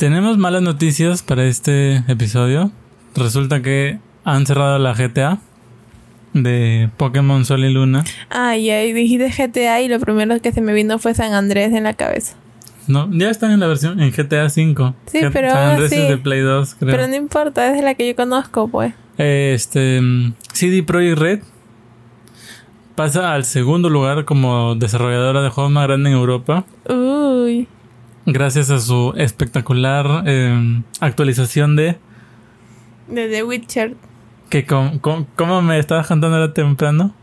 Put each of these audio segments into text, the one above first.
Tenemos malas noticias para este episodio. Resulta que han cerrado la GTA de Pokémon Sol y Luna. Ay, ay, dijiste GTA y lo primero que se me vino fue San Andrés en la cabeza. No, ya están en la versión en GTA 5. Sí, pero San Andrés sí. es de Play 2, creo. Pero no importa, es de la que yo conozco, pues. Este mm, CD Projekt Red pasa al segundo lugar como desarrolladora de juegos más grande en Europa. Uy. Gracias a su espectacular eh, actualización de De The Witcher. que com- com- como me estabas contando ahora temprano.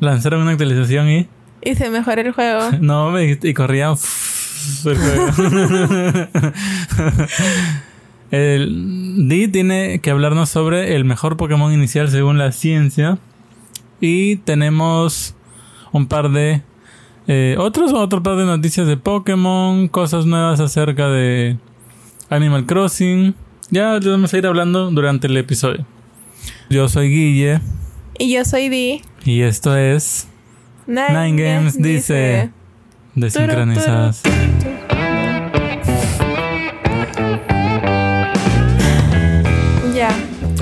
Lanzaron una actualización y Y se mejora el juego. no me dijiste- y corría el juego. el Di tiene que hablarnos sobre el mejor Pokémon inicial según la ciencia y tenemos un par de eh, otros otro par de noticias de Pokémon, cosas nuevas acerca de Animal Crossing. Ya les vamos a ir hablando durante el episodio. Yo soy Guille Y yo soy Di. y esto es Nine, Nine Games dice Desincronizadas.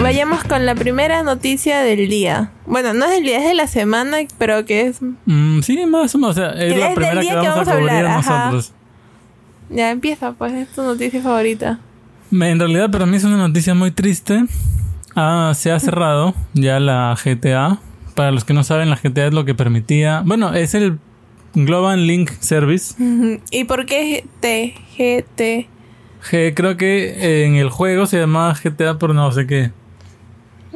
Vayamos con la primera noticia del día. Bueno, no es del día, es de la semana, pero que es. Mm, sí, más o menos. O sea, es la es del primera que día vamos, que vamos a cubrir hablar, nosotros. Ya empieza, pues, es tu noticia favorita. En realidad, para mí es una noticia muy triste. Ah, se ha cerrado ya la GTA. Para los que no saben, la GTA es lo que permitía. Bueno, es el Global Link Service. ¿Y por qué TGT? G- creo que en el juego se llamaba GTA por no sé qué.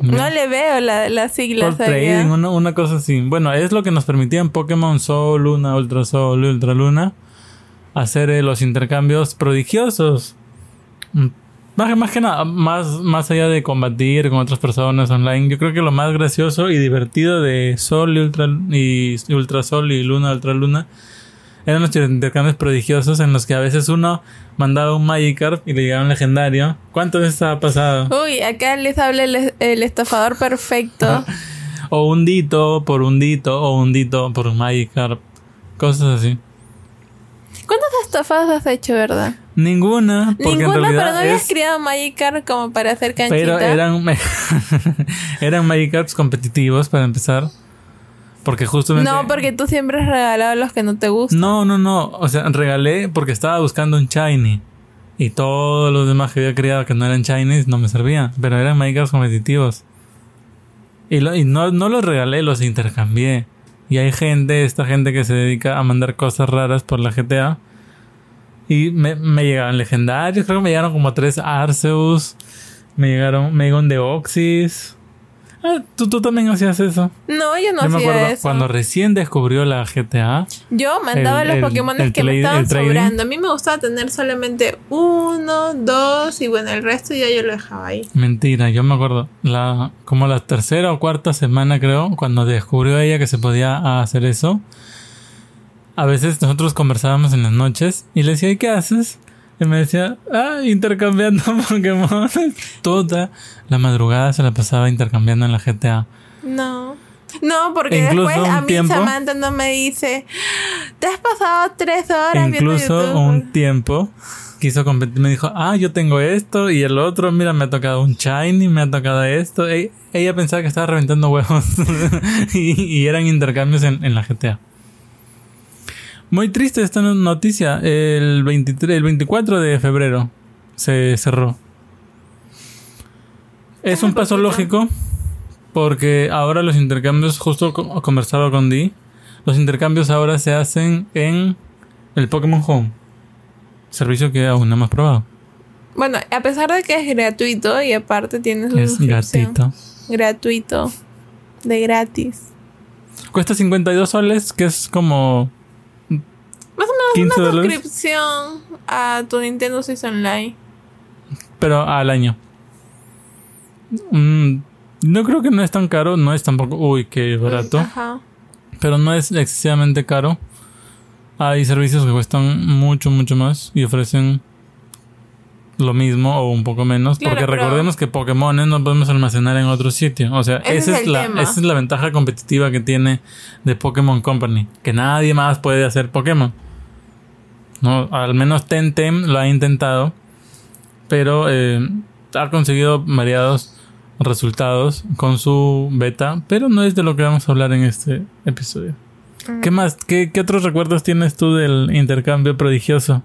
No le veo la- las Por siglas allá. trading, una, una cosa así. Bueno, es lo que nos permitía en Pokémon Sol, Luna, Ultra Sol, Ultra Luna hacer eh, los intercambios prodigiosos. Mm, Más, más que nada, más, más allá de combatir con otras personas online, yo creo que lo más gracioso y divertido de Sol y Ultra, y Ultra Sol y Luna, Ultra Luna eran los intercambios prodigiosos en los que a veces uno mandaba un Magikarp y le llegaba un legendario. ¿Cuántas veces ha pasado? Uy, acá les habla el, el estafador perfecto. O un dito por un dito, o un dito por un Magikarp. Cosas así. ¿Cuántas estafadas has hecho, verdad? Ninguna, porque Ninguna, en pero no habías es... criado Magikarp como para hacer canchita. Pero eran, eran Magikarps competitivos para empezar. Porque justamente... No, porque tú siempre has regalado los que no te gustan. No, no, no. O sea, regalé porque estaba buscando un Shiny. Y todos los demás que había criado que no eran Shinies no me servían. Pero eran Magikarps competitivos. Y, lo- y no, no los regalé, los intercambié. Y hay gente, esta gente que se dedica a mandar cosas raras por la GTA. Y me, me llegaban legendarios. Creo que me llegaron como tres Arceus. Me llegaron, me llegó un Deoxys. Ah, ¿tú, tú también hacías eso. No, yo no Yo me hacía acuerdo eso. cuando recién descubrió la GTA. Yo mandaba el- los el- Pokémon el que me estaban sobrando. A mí me gustaba tener solamente uno, dos y bueno, el resto ya yo lo dejaba ahí. Mentira, yo me acuerdo. La, como la tercera o cuarta semana, creo, cuando descubrió ella que se podía hacer eso. A veces nosotros conversábamos en las noches y le decía, ¿y qué haces? Y me decía, ah, intercambiando Pokémon. Toda la madrugada se la pasaba intercambiando en la GTA. No. No, porque Incluso después a mí tiempo- Samantha no me dice, te has pasado tres horas Incluso viendo un tiempo quiso competir, me dijo, ah, yo tengo esto y el otro, mira, me ha tocado un shiny, me ha tocado esto. E- ella pensaba que estaba reventando huevos y, y eran intercambios en, en la GTA. Muy triste esta no- noticia. El, 23, el 24 de febrero se cerró. Es un paso lógico porque ahora los intercambios, justo co- conversaba con Di, los intercambios ahora se hacen en el Pokémon Home. Servicio que aún no hemos probado. Bueno, a pesar de que es gratuito y aparte tiene su Es gatito. Gratuito. De gratis. Cuesta 52 soles, que es como Más o menos 15 una dólares. suscripción a tu Nintendo Switch Online. pero al año. Mm, no creo que no es tan caro, no es tampoco, uy, qué barato, Ajá. pero no es excesivamente caro. Hay servicios que cuestan mucho, mucho más y ofrecen lo mismo o un poco menos, Claro, porque recordemos que Pokémon no podemos almacenar en otro sitio. O sea, esa es la, esa es la ventaja competitiva que tiene de Pokémon Company, que nadie más puede hacer Pokémon. No, al menos Tentem lo ha intentado pero eh, ha conseguido variados resultados con su beta, pero no es de lo que vamos a hablar en este episodio. Mm. ¿Qué más? ¿Qué, qué otros recuerdos tienes tú del intercambio prodigioso?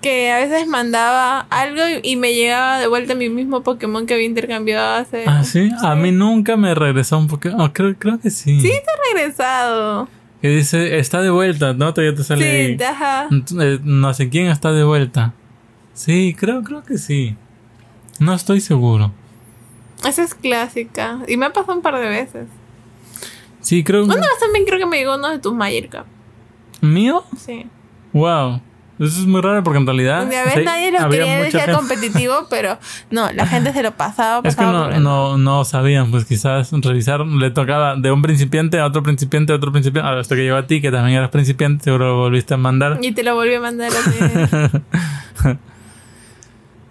Que a veces mandaba algo y- me llegaba de vuelta mi mismo Pokémon que había intercambiado hace. Ah, sí. A mí nunca me regresó un Pokémon. Oh, creo, creo que sí. Sí, te he regresado. Que dice, está de vuelta, ¿no? Todavía te sale. Sí, ajá. Eh, No sé quién está de vuelta. Sí, creo, creo que sí. No estoy seguro. Esa es clásica. Y me ha pasado un par de veces. Sí, creo. Una vez también creo que me llegó uno de tus Magikarp. ¿Mío? Sí. Wow. Eso es muy raro porque en realidad. A ver, Ah, sí, nadie lo quería gente- competitivo, pero no, la gente se lo pasaba, Es que pasaba no, por no, no sabían, pues quizás revisaron, le tocaba de un principiante a otro principiante a otro principiante, hasta que llegó a ti, que también eras principiante, seguro lo volviste a mandar. Y te lo volví a mandar así.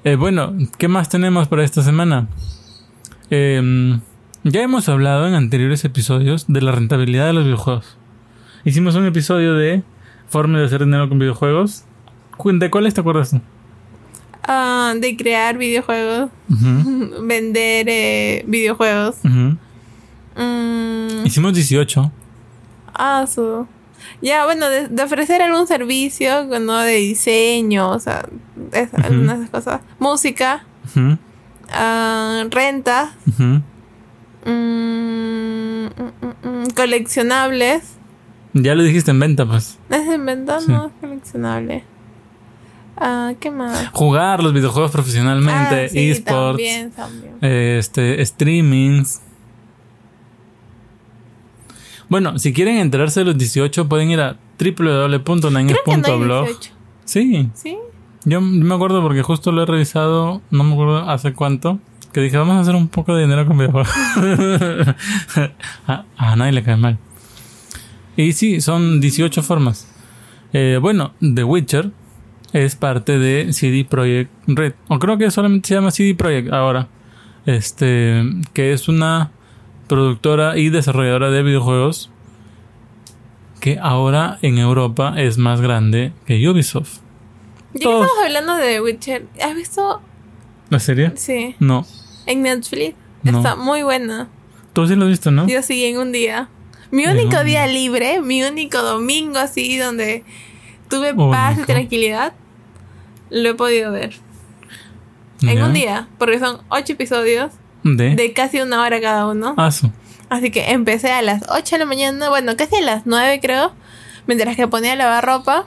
Eh, bueno, ¿qué más tenemos para esta semana? Eh, ya hemos hablado en anteriores episodios de la rentabilidad de los videojuegos. Hicimos un episodio de forma de hacer dinero con videojuegos. ¿De cuáles te acuerdas? Ah, de crear videojuegos, vender eh, videojuegos. Mm, Hicimos 18. ah, su. Ya, bueno, de, de ofrecer algún servicio, ¿no? De diseño, o sea, es- algunas cosas. Música, ah, renta, mm, mm, coleccionables. Ya lo dijiste en venta, pues. ¿Es de venta? Sí. No, es coleccionable. Ah, ¿qué más? Jugar los videojuegos profesionalmente, Ah, sí, esports, También, también. este, streamings. Bueno, si quieren enterarse de los 18, pueden ir a que no hay www.nines.blog. 18. Sí, ¿Sí? yo me acuerdo porque justo lo he revisado, no me acuerdo hace cuánto, que dije, vamos a hacer un poco de dinero con videojuegos. a, a nadie le cae mal. Y sí, son 18 formas. Eh, bueno, The Witcher es parte de CD Projekt Red. O creo que solamente se llama CD Projekt ahora. Este, que es una productora y desarrolladora de videojuegos que ahora en Europa es más grande que Ubisoft. Ya que estamos hablando de Witcher, ¿has visto? ¿La serie? Sí, No. en Netflix. No. Está muy buena. Tú sí lo has visto, ¿no? Yo sí en un día. Mi único día. libre, mi único domingo así donde tuve paz y tranquilidad, lo he podido ver. En Ya. un día, porque son ocho episodios ¿De? de casi una hora cada uno. Ah. Así que empecé a las 8 de la mañana, bueno, casi a las 9 creo, mientras que ponía a lavar ropa.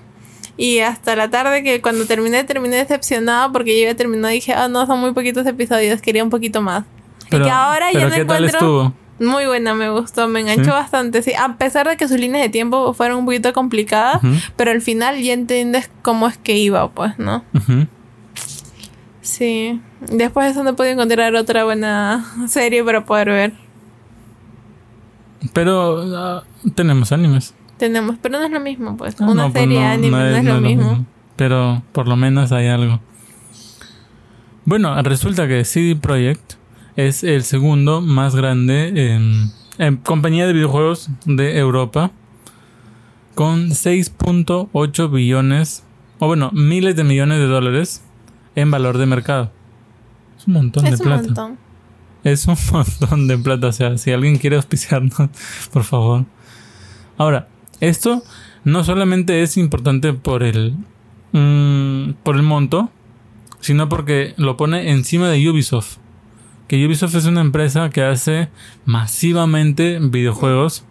Y hasta la tarde que cuando terminé, terminé decepcionada porque yo había terminado y dije, ah, no, son muy poquitos episodios, quería un poquito más. Pero, y que ahora ya no ¿qué tal encuentro... estuvo? Muy buena, me gustó, me enganchó ¿Sí? bastante, sí. A pesar de que sus líneas de tiempo fueron un poquito complicadas, pero al final ya entiendes cómo es que iba, pues, ¿no? Sí. Después de eso no pude encontrar otra buena serie para poder ver. Pero ah, tenemos animes. Tenemos, pero no es lo mismo, pues. Ah, Una no, pues serie no, anime no, es, lo mismo. Pero por lo menos hay algo. Bueno, resulta que CD Projekt es el segundo más grande en, en compañía de videojuegos de Europa. Con 6.8 billones, o bueno, miles de millones de dólares en valor de mercado. Es un montón Es de un plata. montón. Es un montón de plata. O sea, si alguien quiere auspiciarnos, por favor. Ahora, esto no solamente es importante por el. mm, por el monto, sino porque lo pone encima de Ubisoft. Que Ubisoft es una empresa que hace masivamente videojuegos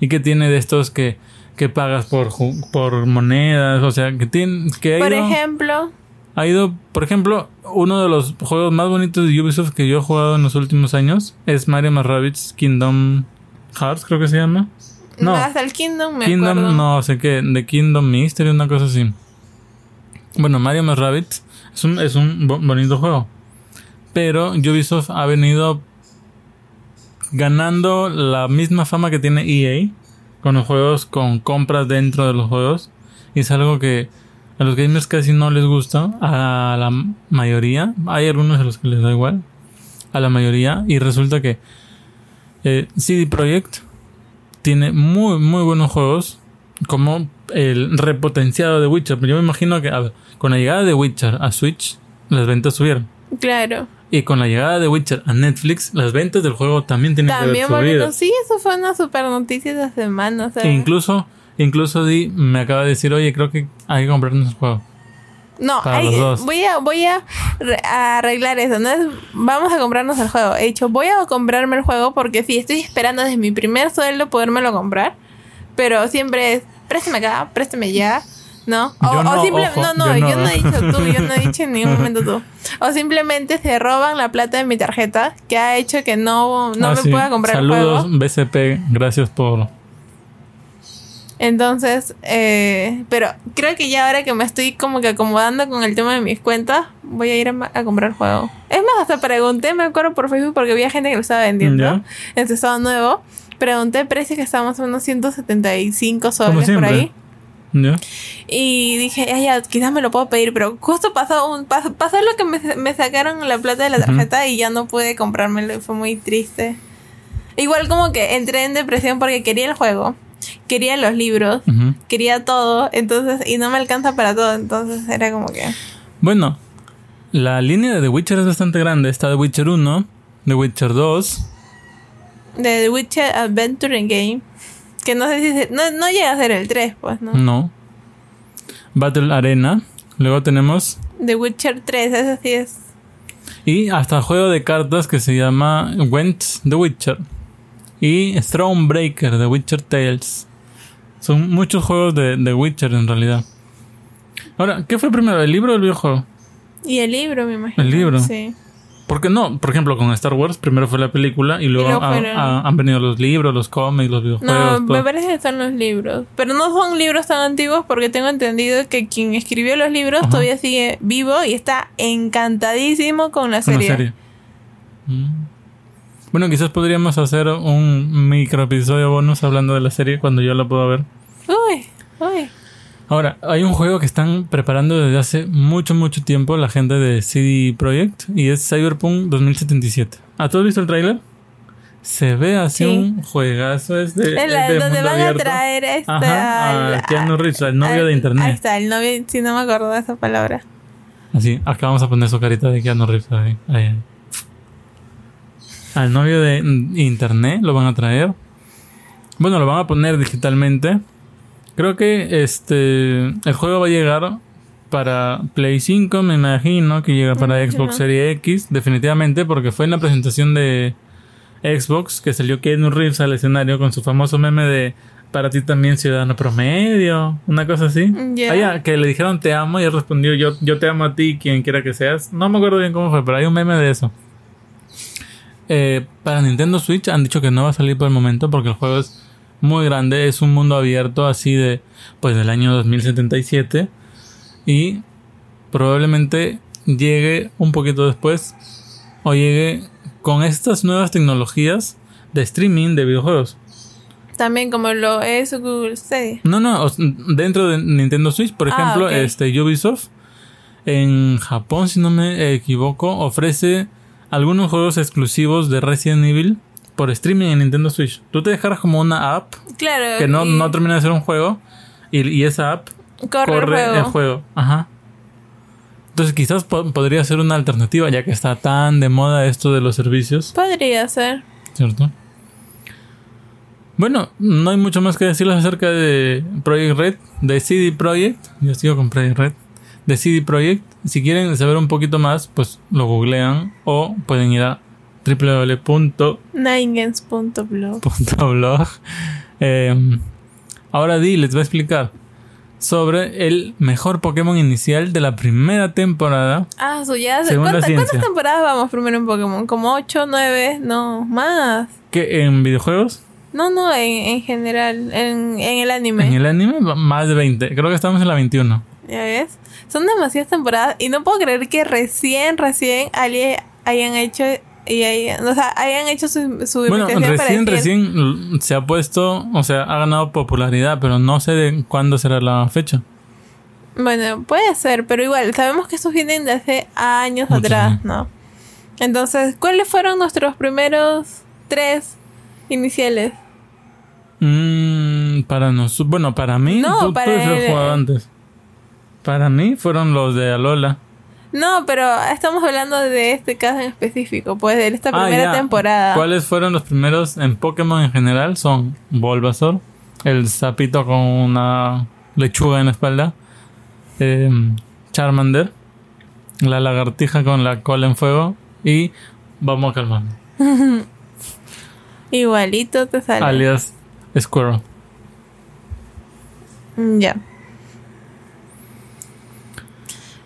y que tiene de estos que, que pagas por, por monedas. O sea, que tiene. Que ha Por ido- ejemplo, ha ido, por ejemplo, uno de los juegos más bonitos de Ubisoft que yo he jugado en los últimos años es Mario más Rabbids Kingdom Hearts, creo que se llama. No, hasta el Kingdom me Kingdom, acuerdo. no sé qué, de Kingdom Mystery, una cosa así. Bueno, Mario Rabbids es un, es un bo- bonito juego. Pero Ubisoft ha venido ganando la misma fama que tiene EA con los juegos, con compras dentro de los juegos. Y es algo que a los gamers casi no les gusta. A la mayoría. Hay algunos a los que les da igual. A la mayoría. Y resulta que eh, CD Projekt tiene muy, muy buenos juegos. Como el repotenciado de Witcher. Yo me imagino que con la llegada de Witcher a Switch, las ventas subieron. Claro. Y con la llegada de Witcher a Netflix, las ventas del juego también tienen También, que haber subido. sí, eso fue una super noticia de semana. O sea, E incluso, incluso Di me acaba de decir, oye, creo que hay que comprarnos el juego. No, hay- voy a voy a arreglar eso. No es vamos a comprarnos el juego. He dicho, voy a comprarme el juego porque sí, estoy esperando desde mi primer sueldo podérmelo comprar. Pero siempre es, préstame acá, préstame ya. ¿No? O, o no, simple- ojo, no, no, yo yo no. no. he dicho tú, yo no he dicho en ningún momento tú. O simplemente se roban la plata de mi tarjeta, que ha hecho que no, no Ah, me sí. pueda comprar Saludos, el juego. BCP, gracias por... Entonces, eh, pero creo que ya ahora que me estoy como que acomodando con el tema de mis cuentas, voy a ir a, comprar juego. Es más, hasta pregunté, me acuerdo por Facebook porque había gente que lo estaba vendiendo Ya. en su estado nuevo. Pregunté precios que estábamos en unos 175 soles por ahí. Y dije, ay, ya, quizás me lo puedo pedir, pero justo pasó, un, pasó, pasó lo que me, me sacaron la plata de la tarjeta y ya no pude comprármelo fue muy triste. Igual como que entré en depresión porque quería el juego, quería los libros, quería todo, entonces, y no me alcanza para todo, entonces era como que... Bueno, la línea de The Witcher es bastante grande. Está The Witcher 1, The Witcher 2, De The Witcher Adventure Game, que no sé si... se- no, no llega a ser el 3, pues, ¿no? no. Battle Arena. Luego tenemos... The Witcher 3, ese sí es... Y hasta el juego de cartas que se llama Went The Witcher. Y Thronebreaker, The Witcher Tales. Son muchos juegos de The Witcher en realidad. Ahora, ¿qué fue primero, el libro o el videojuego? Y el libro, me imagino. El libro. Sí. ¿Por qué no? Por ejemplo, con Star Wars, primero fue la película y luego, han venido los libros, los cómics, los videojuegos. No, me parece que son los libros. Pero no son libros tan antiguos porque tengo entendido que quien escribió los libros Ajá. todavía sigue vivo y está encantadísimo con la Con la serie. serie. Mm. Bueno, quizás podríamos hacer un micro episodio bonus hablando de la serie cuando yo la pueda ver. Uy, uy. Ahora, hay un juego que están preparando desde hace mucho, mucho tiempo la gente de CD Projekt y es Cyberpunk 2077. ¿Ah, tú has visto el tráiler? Se ve así Sí. un juegazo. Es de, Es es la- de donde mundo van abierto. a traer este Ajá, a Keanu Reeves, al novio al- de Ahí internet. está, el novio, si no me acuerdo de esa palabra. Así, acá vamos a poner su carita de Keanu Reeves. Ahí, ahí, ahí. Al novio de internet lo van a traer. Bueno, lo van a poner digitalmente. Creo que este el juego va a llegar para Play 5, me imagino que llega para. Xbox Series X, definitivamente, porque fue en la presentación de Xbox que salió Keanu Reeves al escenario con su famoso meme de para ti también ciudadano promedio, una cosa así. Ya. Ah, ya, que le dijeron te amo y él respondió yo, yo te amo a ti, quien quiera que seas. No me acuerdo bien cómo fue, pero hay un meme de eso. Eh, para Nintendo Switch han dicho que no va a salir por el momento porque el juego es muy grande, es un mundo abierto así de pues del año 2077 y probablemente llegue un poquito después o llegue con estas nuevas tecnologías de streaming de videojuegos. También como lo es Google Stadia. No, no, dentro de Nintendo Switch, por Ah, ejemplo, este Ubisoft en Japón, si no me equivoco, ofrece algunos juegos exclusivos de Resident Evil por streaming en Nintendo Switch. Tú te dejaras como una app Claro. que no, no termina de ser un juego y, y esa app corre, corre, el juego. el juego. Ajá. Entonces quizás po- podría ser una alternativa ya que está tan de moda esto de los servicios, Podría ser. ¿cierto? Bueno, no hay mucho más que decirles acerca de Project Red, de CD Projekt. Yo sigo con Project Red. De CD Projekt. Si quieren saber un poquito más, pues lo googlean o pueden ir a Www.blog. Eh, ahora Di les va a explicar sobre el mejor Pokémon inicial de la primera temporada. Ah, su ya. La ¿Cuántas, ciencia. ¿Cuántas temporadas vamos primero en Pokémon? ¿Como 8, 9? No, más. Que en videojuegos, No, no, en, en general, en, en el anime. en el anime, más de 20. Creo que estamos en la 21. ¿Ya ves? Son demasiadas temporadas y no puedo creer que recién, recién alguien hayan hecho y hayan, o sea, hayan hecho su, su Bueno, para recién, decir- recién se ha puesto, o sea, ha ganado popularidad, pero no sé de cuándo será la fecha. Bueno, puede ser, pero igual, sabemos que estos vienen de hace años atrás, años. ¿no? Entonces, ¿cuáles fueron nuestros primeros tres iniciales? Mm, para nosotros, bueno, para mí, No, tú, tú para haber el- antes. Para mí fueron los de Alola. No, pero estamos hablando de este caso en específico, pues de esta Ah, primera ya. temporada. ¿Cuáles fueron los primeros en Pokémon en general? Son Bulbasaur, el sapito con una lechuga en la espalda, em, Charmander, la lagartija con la cola en fuego y vamos a calmarnos, Igualito te sale. alias Squirrel. Ya.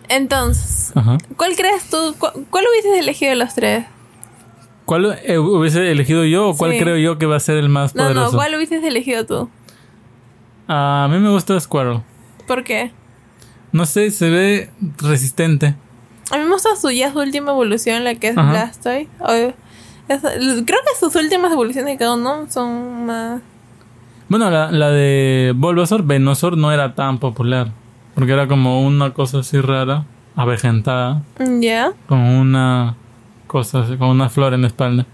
Entonces, Ajá. ¿cuál crees tú? cu- ¿Cuál hubieses elegido de los tres? ¿Cuál eh, hubiese elegido yo o cuál Sí. creo yo que va a ser el más No, poderoso? no, ¿cuál hubieses elegido tú? A mí me gusta Squirrel. ¿Por qué? No sé, se ve resistente. A mí me gusta su ya su última evolución, la que es Ajá. Blastoise. O- es- creo que sus últimas evoluciones de cada uno son más... Bueno, la, la de Bulbasaur, Venusaur no era tan popular. Porque era como una cosa así rara, avejentada, Ya. con una cosa así, con una flor en la espalda.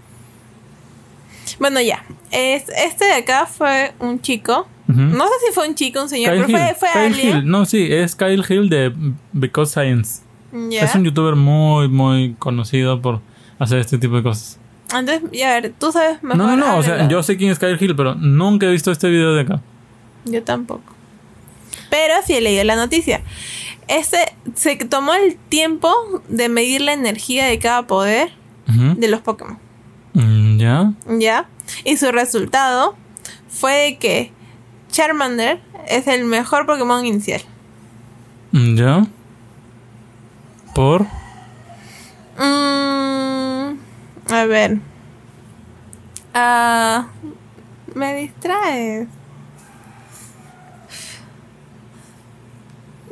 Bueno, ya. Es, este de acá fue un chico. No sé si fue un chico, un señor, Kyle pero fue, Hill. fue Kyle alguien. Hill. No, sí, es Kyle Hill de Because Science. Ya. Es un youtuber muy, muy conocido por hacer este tipo de cosas. Entonces, ya a ver, tú sabes mejor. no, no, no, o sea, yo sé quién es Kyle Hill, pero nunca he visto este video de acá. Yo tampoco. Pero sí he leído la noticia. Este se tomó el tiempo de medir la energía de cada poder de los Pokémon. Mm, ¿Ya? ¿Ya? Y su resultado fue de que Charmander es el mejor Pokémon inicial. Mm, ¿Ya? ¿Por? Mm, a ver. Ah, me distraes.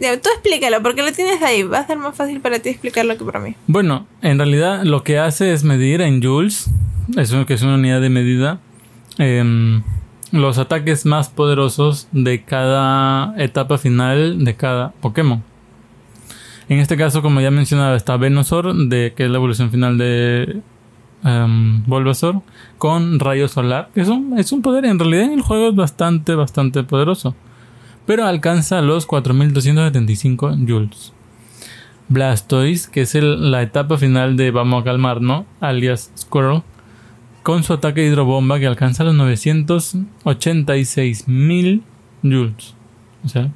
Tú explícalo, porque lo tienes ahí. Va a ser más fácil para ti explicarlo que para mí. Bueno, en realidad lo que hace es medir en joules, eso que es una unidad de medida, em, los ataques más poderosos de cada etapa final de cada Pokémon. En este caso, como ya mencionaba, está Venusaur, de, que es la evolución final de Bulbasaur, con Rayo Solar, es un, es un poder, en realidad en el juego es bastante, bastante poderoso. Pero alcanza los 4275 joules. Blastoise, que es el- la etapa final de Vamos a calmar, ¿no? Alias Squirrel, con su ataque hidrobomba que alcanza los 986.000 joules. O sea,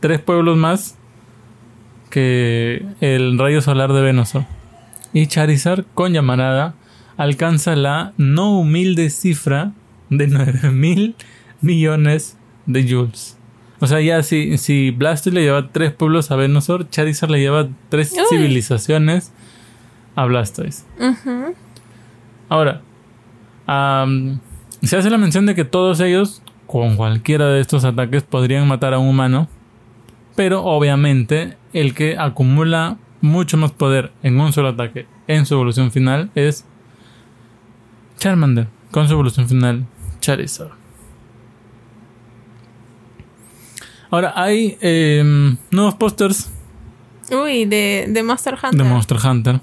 tres pueblos más que el rayo solar de Venusaur. Y Charizard con llamarada alcanza la no humilde cifra de 9.000 millones de joules. O sea, ya si, si Blastoise le lleva tres pueblos a Venusaur, Charizard le lleva tres Uy. civilizaciones a Blastoise. Ahora, se hace la mención de que todos ellos, con cualquiera de estos ataques, podrían matar a un humano. Pero obviamente, el que acumula mucho más poder en un solo ataque en su evolución final es Charmander, con su evolución final Charizard. Ahora, hay em, nuevos pósters Uy, de, de Monster Hunter. de Monster Hunter.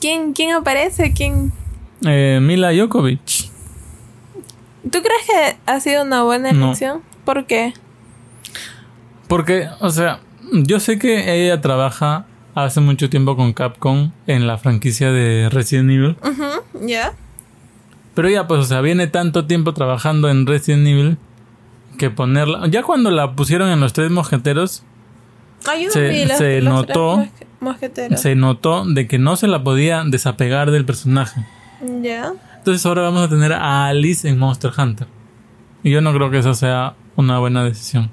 ¿Quién, ¿Quién aparece? ¿Quién? Eh, Mila Jokovic. ¿Tú crees que ha sido una buena No. elección? ¿Por qué? Porque, o sea, yo sé que ella trabaja hace mucho tiempo con Capcom en la franquicia de Resident Evil. Ujú, ¿Ya? Pero ya, pues, o sea, viene tanto tiempo trabajando en Resident Evil que ponerla. Ya cuando la pusieron en los tres mosqueteros, no Se- vi los- se los notó- mosqueteros. se notó de que no se la podía desapegar del personaje. ¿Ya? Entonces ahora vamos a tener a Alice en Monster Hunter. Y yo no creo que esa sea una buena decisión.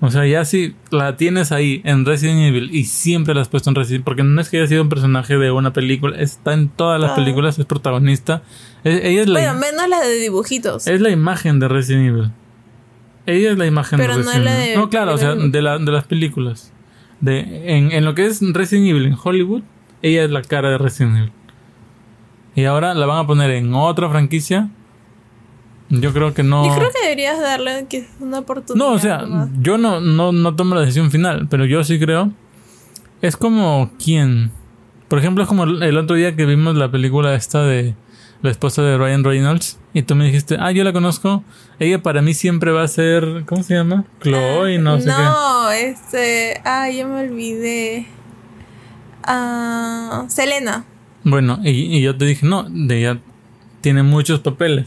O sea, ya si la tienes ahí en Resident Evil y siempre la has puesto en Resident porque no es que haya sido un personaje de una película, está en todas las Ah. películas, es protagonista. Es- ella es la, Bueno, menos la de dibujitos. es la imagen de Resident Evil. Ella es la imagen Pero de no Resident la Evil. de- no, claro, o sea, de, la- de las películas. De, en, en lo que es Resident Evil en Hollywood, ella es la cara de Resident Evil. Y ahora la van a poner en otra franquicia. Yo creo que no. Yo creo que deberías darle una oportunidad. No, o sea, nomás. yo no, no, no tomo la decisión final, pero yo sí creo. Es como quién. Por ejemplo, es como el el otro día que vimos la película esta de la esposa de Ryan Reynolds, y tú me dijiste, ah, yo la conozco, ella para mí siempre va a ser, ¿cómo se llama? Chloe, no sé qué. No, este. Ah, ya me olvidé. Ah, Selena. Bueno, y, y yo te dije, no, de ella tiene muchos papeles,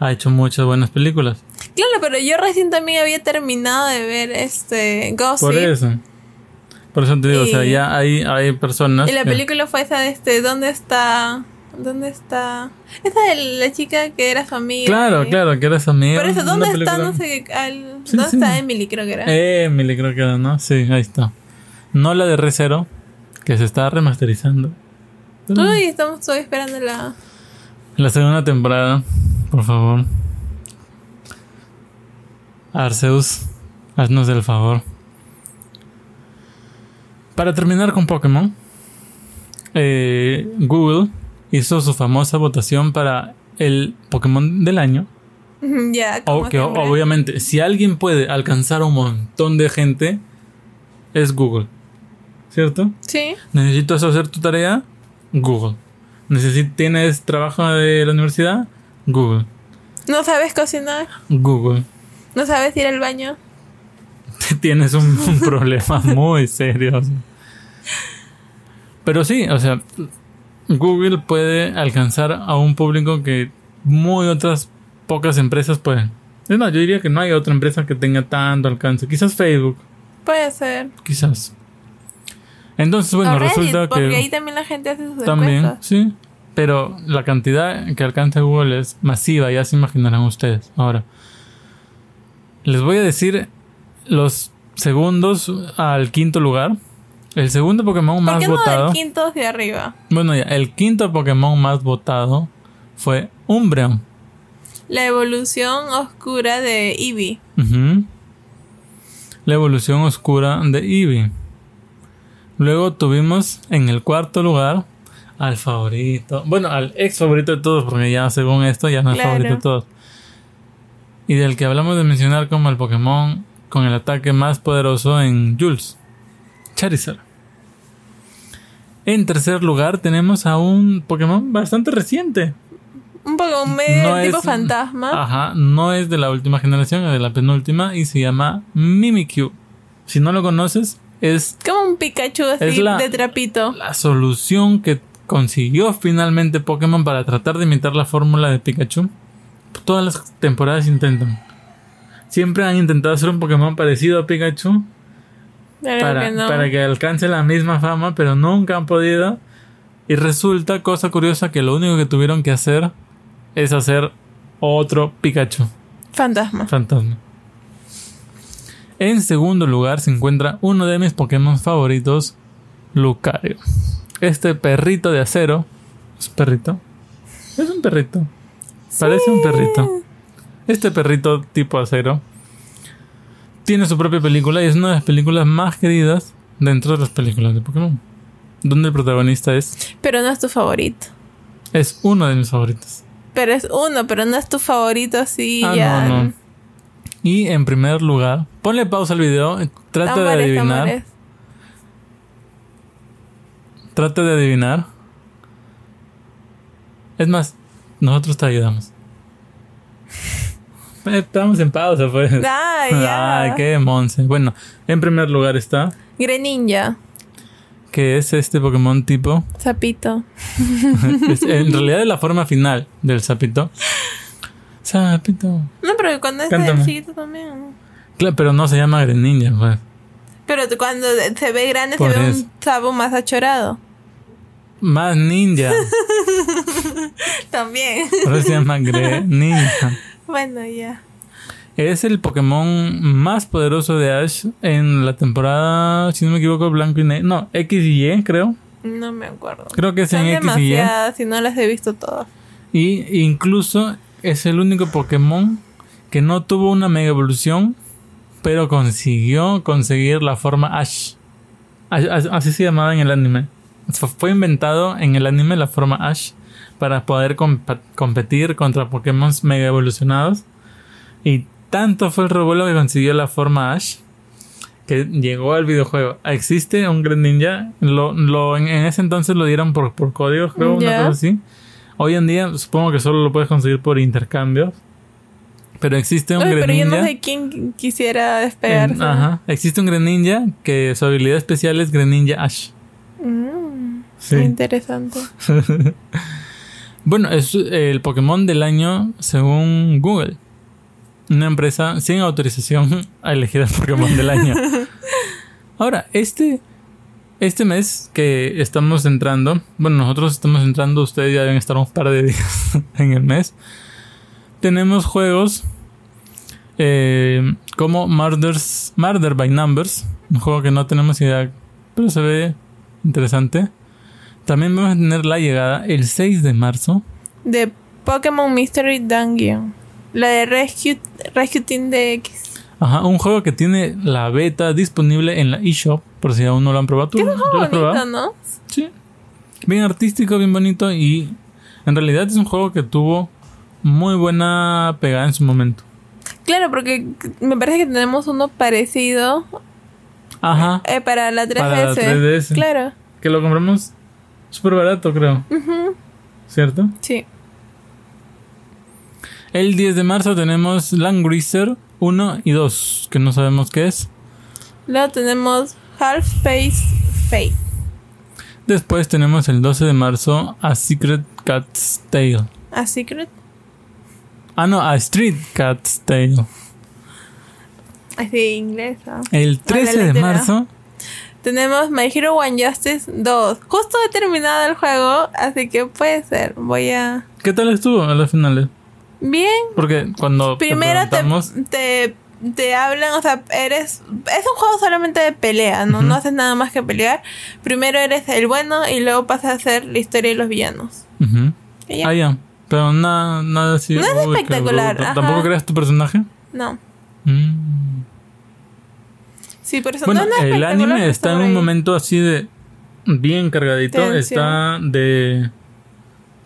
ha hecho muchas buenas películas. Claro, pero yo recién también había terminado de ver este Gossip. Por eso. Por eso te digo, o sea, ya hay, hay personas. Y la que- película fue esa de este, ¿dónde está? ¿Dónde está? Esa de la chica que era su amiga. Claro, claro, que eres amiga. Por eso, ¿dónde está? película- No sé, al- Sí, ¿dónde sí. está Emily? Creo que era. Emily creo que era, ¿no? Sí, ahí está. No la de Recero, que se está remasterizando. Uy, estamos todavía esperando la... La segunda temporada, por favor. Arceus, haznos el favor. Para terminar con Pokémon, eh, Google hizo su famosa votación para el Pokémon del año. ya, como que obviamente, si alguien puede alcanzar a un montón de gente, es Google. ¿Cierto? Sí. ¿Necesitas hacer tu tarea? Google. ¿Tienes trabajo de la universidad? Google. ¿No sabes cocinar? Google. ¿No sabes ir al baño? Tienes un, un problema muy serio. Pero sí, o sea, Google puede alcanzar a un público que muy otras pocas empresas pueden. Es más, yo diría que no hay otra empresa que tenga tanto alcance. Quizás Facebook, Puede ser. quizás. Entonces, bueno, Reddit, resulta porque que... ahí también la gente hace sus También, encuestas. sí. Pero la cantidad que alcanza Google es masiva, ya se imaginarán ustedes. Ahora, les voy a decir los segundos al quinto lugar. El segundo Pokémon ¿Por más qué no votado. del quinto hacia arriba? Bueno, ya, el quinto Pokémon más votado fue Umbreon. La evolución oscura de Eevee. La evolución oscura de Eevee. Luego tuvimos en el cuarto lugar al favorito. Bueno, al ex favorito de todos, porque ya según esto ya no es Claro. favorito de todos. Y del que hablamos de mencionar como el Pokémon con el ataque más poderoso en Jules. Charizard. En tercer lugar tenemos a un Pokémon bastante reciente. Un Pokémon medio No tipo es- fantasma. Ajá, no es de la última generación, es de la penúltima y se llama Mimikyu. Si no lo conoces, es Como un Pikachu así Es la- de trapito. la solución que consiguió finalmente Pokémon para tratar de imitar la fórmula de Pikachu. Todas las temporadas intentan. Siempre han intentado hacer un Pokémon parecido a Pikachu para, que no. para que alcance la misma fama, pero nunca han podido. Y resulta, cosa curiosa, que lo único que tuvieron que hacer es hacer otro Pikachu. Fantasma. Fantasma. En segundo lugar se encuentra uno de mis Pokémon favoritos, Lucario. Este perrito de acero. ¿Es perrito? Es un perrito. Parece un perrito. Este perrito tipo acero tiene su propia película y es una de las películas más queridas dentro de las películas de Pokémon. Donde el protagonista es, Pero no es tu favorito. es uno de mis favoritos. Pero es uno, pero no es tu favorito así Ah, ya. no, no. Y en primer lugar, ponle pausa al video, eh, trata de adivinar. Trata de adivinar. Es más, nosotros te ayudamos. Eh, Estamos en pausa, pues. Ah, ya. Ay, qué monse. Bueno, en primer lugar está, Greninja. que es este Pokémon tipo. Sapito. en realidad es la forma final del sapito. Sapito. No, pero cuando es Cántame. chiquito también. Claro, pero no se llama Greninja, pues. Pero cuando se ve grande Por se ve eso. un sapo más achorado. Más ninja. También. Por eso se llama Greninja. Bueno, ya. Es el Pokémon más poderoso de Ash en la temporada, si no me equivoco, blanco y negro. No, X y Y, creo. No me acuerdo. Creo que es Son en X y Y. y no las he visto todas. Y incluso es el único Pokémon que no tuvo una mega evolución, pero consiguió conseguir la forma Ash. Ash- Ash- Así se llamaba en el anime. Fue inventado en el anime la forma Ash para poder competir contra Pokémon mega evolucionados. Y tanto fue el revuelo que consiguió la forma Ash que llegó al videojuego. Existe un Greninja, lo, lo, en, ese entonces lo dieron por, por código, creo, una cosa así. Hoy en día supongo que solo lo puedes conseguir por intercambios. Pero existe un Uy, pero yo Greninja. no sé quién quisiera despegarse. en- ajá. Existe un Greninja que su habilidad especial es Greninja Ash. Mm, Sí. Interesante. Bueno, es el Pokémon del año según Google. Una empresa sin autorización a elegir el Pokémon del año. Ahora, este, este mes que estamos entrando, bueno, nosotros estamos entrando, ustedes ya deben estar un par de días en el mes. Tenemos juegos eh, como Murders, Murder by Numbers, un juego que no tenemos idea, pero se ve interesante. También vamos a tener la llegada el 6 de marzo De Pokémon Mystery Dungeon. La de Rescue, Rescue Team DX. Ajá, un juego que tiene la beta disponible en la eShop, por si aún no lo han probado. ¿Tú, ¿tú lo has Bonito? ¿no? Sí. Bien artístico, bien bonito y en realidad es un juego que tuvo muy buena pegada en su momento. Claro, porque me parece que tenemos uno parecido Ajá. eh, para la 3DS. Para la 3DS. Claro. Que lo compramos súper barato, creo. Ujú, ¿Cierto? Sí. El 10 de marzo tenemos Langrisser 1 y 2, que no sabemos qué es. Luego tenemos Half Space Fate. Después tenemos el 12 de marzo A Secret Cat's Tale. A Secret. Ah, no, A Street Cat's Tale. Así inglés. ¿no? El 13 de marzo. Tenemos My Hero One Justice 2. Justo he terminado el juego, así que puede ser. Voy a. ¿Qué tal estuvo a las finales? Bien. Porque cuando Primero te te, te, te hablan, o sea, eres. Es un juego solamente de pelea, ¿no? No haces nada más que pelear. Primero eres el bueno y luego pasas a ser la historia de los villanos. Ya. Ah, ya. Pero nada, nada así. No es espectacular. ¿Tampoco creas tu personaje? No. Mm. Sí, por eso Bueno, no el anime está en por un ahí. momento así de bien cargadito. Está de.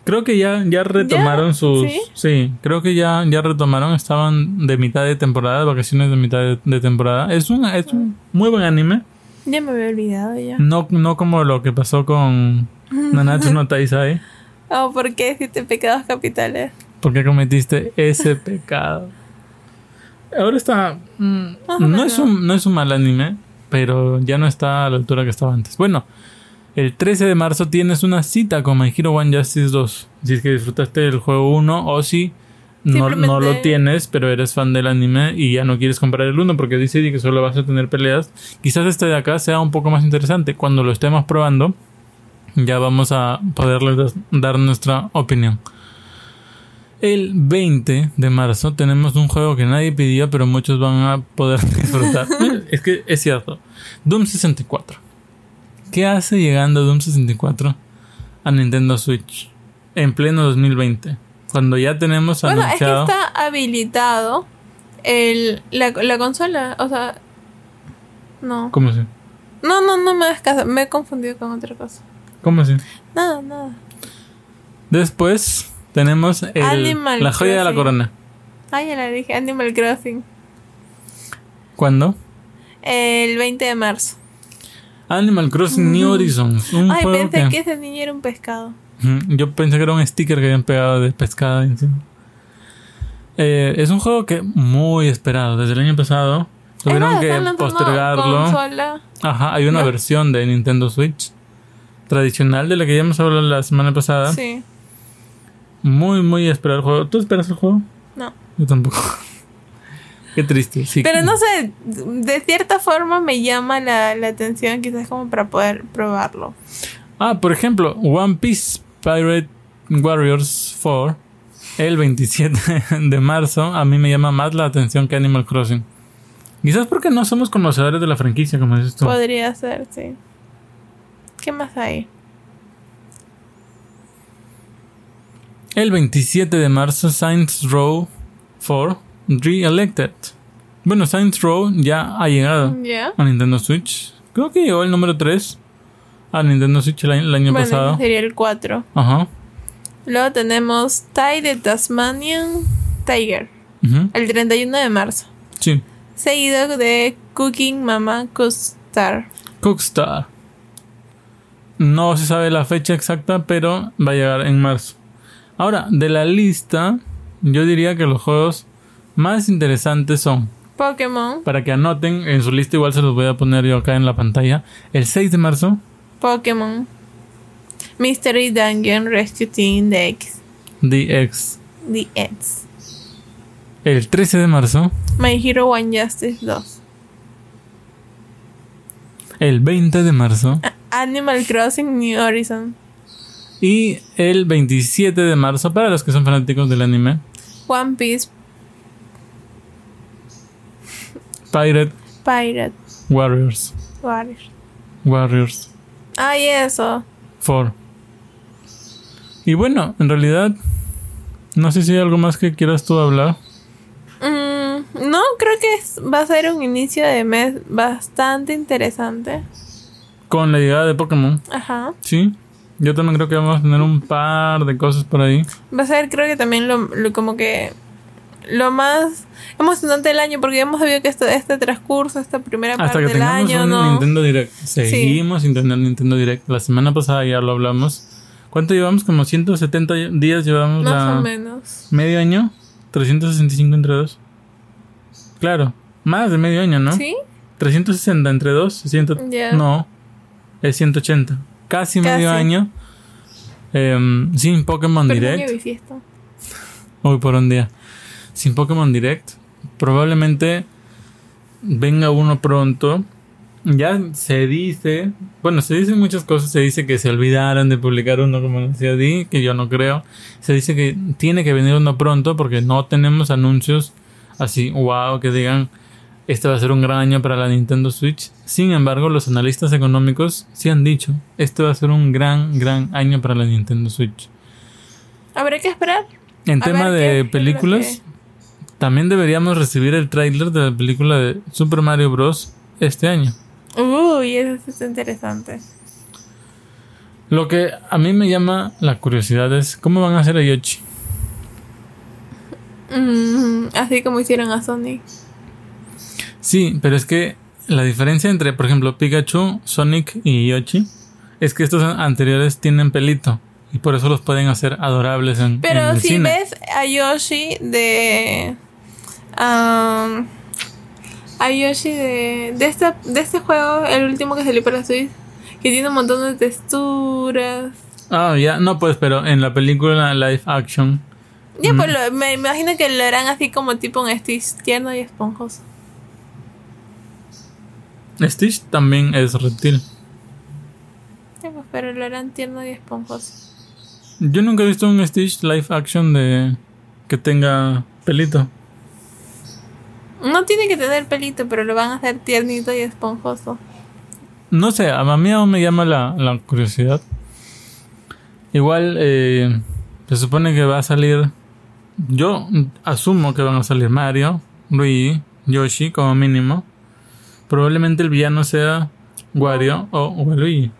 Creo que ya, ya retomaron sus. ¿Sí? ¿Sí? creo que ya, ya retomaron. Estaban de mitad de temporada, de vacaciones de mitad de, de temporada. Es un, es un muy buen anime. Ya me había olvidado ya. No, no como lo que pasó con Nanatsu no Taizai. Oh, ¿por qué siete pecados capitales? porque cometiste ese pecado. Ahora está. mm, o no, es un, no es un mal anime, pero ya no está a la altura que estaba antes. Bueno, el 13 de marzo tienes una cita con My Hero One Justice 2. Si es que disfrutaste del juego 1 o si no, no lo tienes, pero eres fan del anime y ya no quieres comprar el 1 porque dice que solo vas a tener peleas. Quizás este de acá sea un poco más interesante. Cuando lo estemos probando, ya vamos a poderles dar nuestra opinión. El 20 de marzo tenemos un juego que nadie pidió, pero muchos van a poder disfrutar. es que es cierto. Doom 64. ¿Qué hace llegando Doom 64 a Nintendo Switch en pleno 2020? Cuando ya tenemos Bueno, es que anunciado. está habilitado el, la, la consola. O sea. No. ¿Cómo así? No, no, no me hagas caso. Me he confundido con otra cosa. ¿Cómo así? Nada, nada. Después tenemos el- la joya de la corona. Ah, ya la dije. Animal Crossing. ¿Cuándo? El 20 de marzo. Animal Crossing New Horizons. Un Ay, juego pensé que... que ese niño era un pescado. Yo pensé que era un sticker que habían pegado de pescada encima. Eh, es un juego que muy esperado. Desde el año pasado tuvieron que postergarlo. consola. Ajá, hay una ¿No? versión de Nintendo Switch tradicional de la que ya hemos hablado la semana pasada. Sí. Muy, muy esperado el juego. ¿Tú esperas el juego? No. Yo tampoco. Qué triste. Sí. Pero no sé, de cierta forma me llama la, la atención, quizás como para poder probarlo. Ah, por ejemplo, One Piece Pirate Warriors 4, el 27 de marzo, a mí me llama más la atención que Animal Crossing. Quizás porque no somos conocedores de la franquicia, como dices tú. Podría ser, sí. ¿Qué más hay? El 27 de marzo, Saints Row 4 Re-Elected. Bueno, Saints Row ya ha llegado ¿Ya? a Nintendo Switch. Creo que llegó el número 3 a Nintendo Switch el año, el año Bueno, pasado. sería el 4. Ajá. Luego tenemos Ty de Tasmanian Tiger, ujú, el 31 de marzo. Sí. Seguido de Cooking Mama Cookstar. Cookstar. No se sabe la fecha exacta, pero va a llegar en marzo. Ahora, de la lista, yo diría que los juegos más interesantes son, Pokémon, para que anoten en su lista, igual se los voy a poner yo acá en la pantalla, el 6 de marzo, Pokémon, Mystery Dungeon Rescue Team DX, DX. DX, El 13 de marzo, My Hero One Justice 2, el 20 de marzo. Animal Crossing New Horizon, y el 27 de marzo, para los que son fanáticos del anime, One Piece Pirate Pirate Warriors. Warriors. Warriors Ay, eso. 4. Y bueno, en realidad, no sé si hay algo más que quieras tú hablar. Mm, no, creo que es- va a ser un inicio de mes bastante interesante. Con la llegada de Pokémon, Ajá. sí. Yo también creo que vamos a tener un par de cosas por ahí. Va a ser, creo que también lo, lo- como que lo más emocionante del año, porque hemos sabido que este, este transcurso, esta primera Hasta parte que del tengamos año, un ¿no? Nintendo Direct. Seguimos sin tener Nintendo Direct. La semana pasada ya lo hablamos. ¿Cuánto llevamos? Como 170 días llevamos Más la... o menos. ¿Medio año? 365 entre dos. Claro. Más de medio año, ¿no? ¿Sí? 360 entre 2, 100... Ya. No, es 180. Casi, medio año em, sin Pokémon Direct. Hoy por un día. Sin Pokémon Direct. Probablemente venga uno pronto. Ya se dice, bueno, se dicen muchas cosas. Se dice que se olvidaron de publicar uno, como decía Di, que yo no creo. Se dice que tiene que venir uno pronto porque no tenemos anuncios así, wow, que digan este va a ser un gran año para la Nintendo Switch. Sin embargo, los analistas económicos sí han dicho este va a ser un gran, gran año para la Nintendo Switch. Habrá que esperar. En A tema qué- de qué es películas, también deberíamos recibir el tráiler de la película de Super Mario Bros. este año. Uy, eso está interesante. Lo que a mí me llama la curiosidad es cómo van a hacer a Yoshi. Mm, así como hicieron a Sonic. Sí, pero es que la diferencia entre, por ejemplo, Pikachu, Sonic y Yoshi es que estos anteriores tienen pelito y por eso los pueden hacer adorables en, en Pero el si cine. ves a Yoshi de. am, a Yoshi de. De, esta, de este juego, el último que salió para Switch, que tiene un montón de texturas. Ah, ya, no, pues, pero en la película live action, Ya, pues lo- me imagino que lo harán así como tipo un Stitch tierno y esponjoso. Stitch también es reptil. Pues, pero lo harán tierno y esponjoso. Yo nunca he visto un Stitch live action de que tenga pelito. No tiene que tener pelito, pero lo van a hacer tiernito y esponjoso. No sé, a mí aún me llama la, la curiosidad. Igual eh, se supone que va a salir. Yo asumo que van a salir Mario, Luigi, Yoshi como mínimo. Probablemente el villano sea Wario o, o Luigi.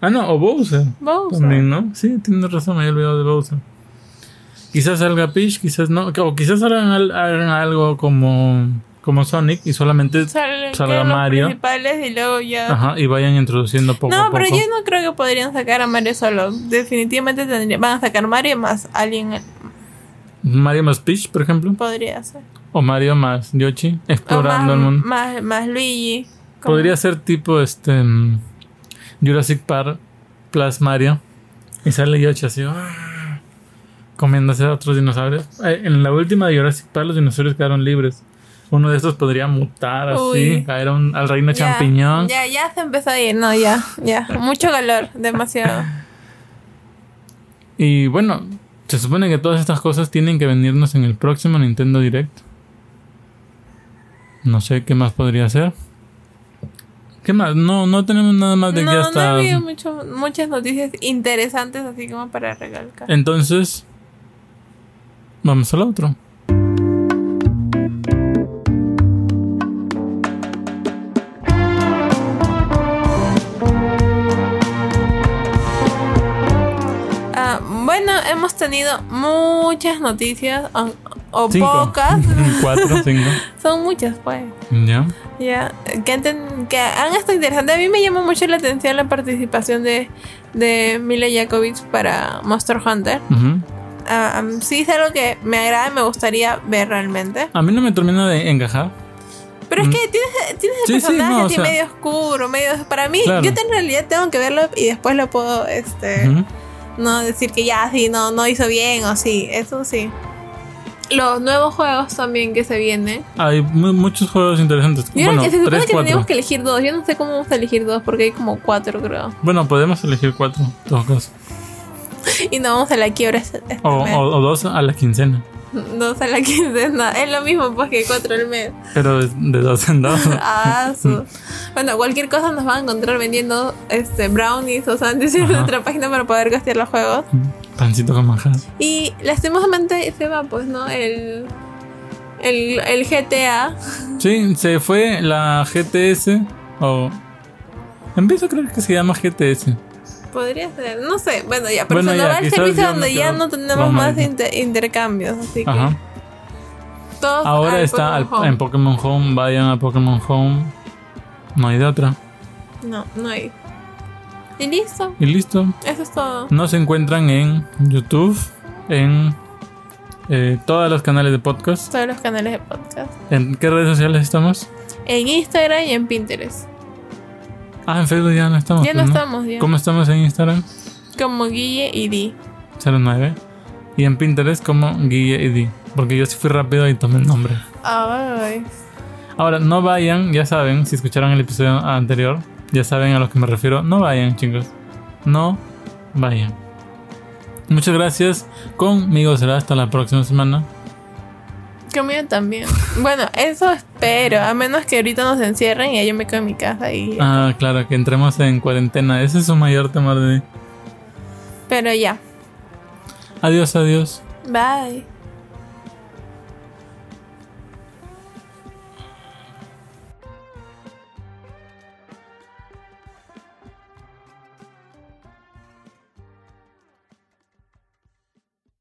Ah, no, o Bowser. Bowser. También, ¿no? Sí, tienes razón, me había olvidado de Bowser. Quizás salga Peach, quizás no. O quizás hagan, al- hagan algo como, como Sonic y solamente Salen- salga quedan los Mario. principales y luego ya. Ajá, y vayan introduciendo poco a no, poco. pero yo no creo que podrían sacar a Mario solo. Definitivamente tendría, van a sacar Mario más alguien Mario más Peach, por ejemplo. podría ser. O Mario más Yoshi, O explorando más, el mundo. más, más Luigi. Podría ser tipo este mm, Jurassic Park plus Mario. Y sale Yoshi así. ¡ah! comiéndose a otros dinosaurios. En la última de Jurassic Park los dinosaurios quedaron libres. Uno de estos podría mutar así, Uy. caer un- al reino Ya, champiñón. Ya, ya se empezó a ir. No, ya, ya. Mucho calor, demasiado. Y bueno, se supone que todas estas cosas tienen que venirnos en el próximo Nintendo Direct. No sé qué más podría ser. ¿Qué más? No, no tenemos nada más de no, que no hasta. ha habido mucho, muchas noticias interesantes así como para recalcar. Entonces, vamos al otro. Bueno, hemos tenido muchas noticias o, o Cinco. pocas. Cuatro, cinco. Son muchas, pues. Ya. Ya, que, han que han estado interesantes. A mí me llama mucho la atención la participación de, de Mila Jakovic para Monster Hunter. Ah, ah, sí es algo que me agrada y me gustaría ver realmente. A mí no me termina de encajar. Pero es Mm. que tienes, tienes el Sí, sí, personaje no, así sea- medio oscuro, medio... Para mí, Claro. yo en realidad tengo que verlo y después lo puedo, este... No decir que ya, sí, no, no hizo bien o sí, eso sí. Los nuevos juegos también que se vienen. Hay mu- muchos juegos interesantes. Yo bueno, creo que se supone tres, que cuatro. tenemos que elegir dos. Yo no sé cómo vamos a elegir dos porque hay como cuatro, creo. Bueno, podemos elegir cuatro, en todo caso. Y no vamos a la quiebra o- o dos a la quincena. Dos a la quincena. Es lo mismo pues que cuatro al mes. Pero de dos en dos. Ah, su- Bueno, cualquier cosa nos van a encontrar vendiendo este brownies o sándwiches en nuestra página para poder costear los juegos. Pancito con manjar. Y lastimosamente se va, pues, ¿no? El, el, el GTA. Sí, se fue la GTS. O. Empiezo a creer que se llama GTS. Podría ser, no sé. Bueno, ya, pero Bueno, se nos va el servicio donde ya no tenemos más inter- intercambios. Así que todos Ahora al está Pokémon en Pokémon Home. Vayan a Pokémon Home. No hay de otra. No, no hay. Y listo, Y listo. eso es todo. Nos encuentran en YouTube. En eh, todos los canales de podcast. Todos los canales de podcast. ¿En qué redes sociales estamos? En Instagram y en Pinterest. Ah, en Facebook ya no estamos. Ya no pues, estamos, ya. ¿Cómo estamos en Instagram? Como Guille y Di. 09. Y en Pinterest como Guille y Di. Porque yo sí fui rápido y tomé el nombre. Ay. Ahora, no vayan, ya saben, si escucharon el episodio anterior, ya saben a lo que me refiero. No vayan, chicos. No vayan. Muchas gracias. Conmigo será hasta la próxima semana. Conmigo también. Bueno, eso espero. A menos que ahorita nos encierren y yo me quedo en mi casa y. Ah, claro, que entremos en cuarentena. Ese es su mayor temor de. Pero ya. Adiós, adiós. Bye.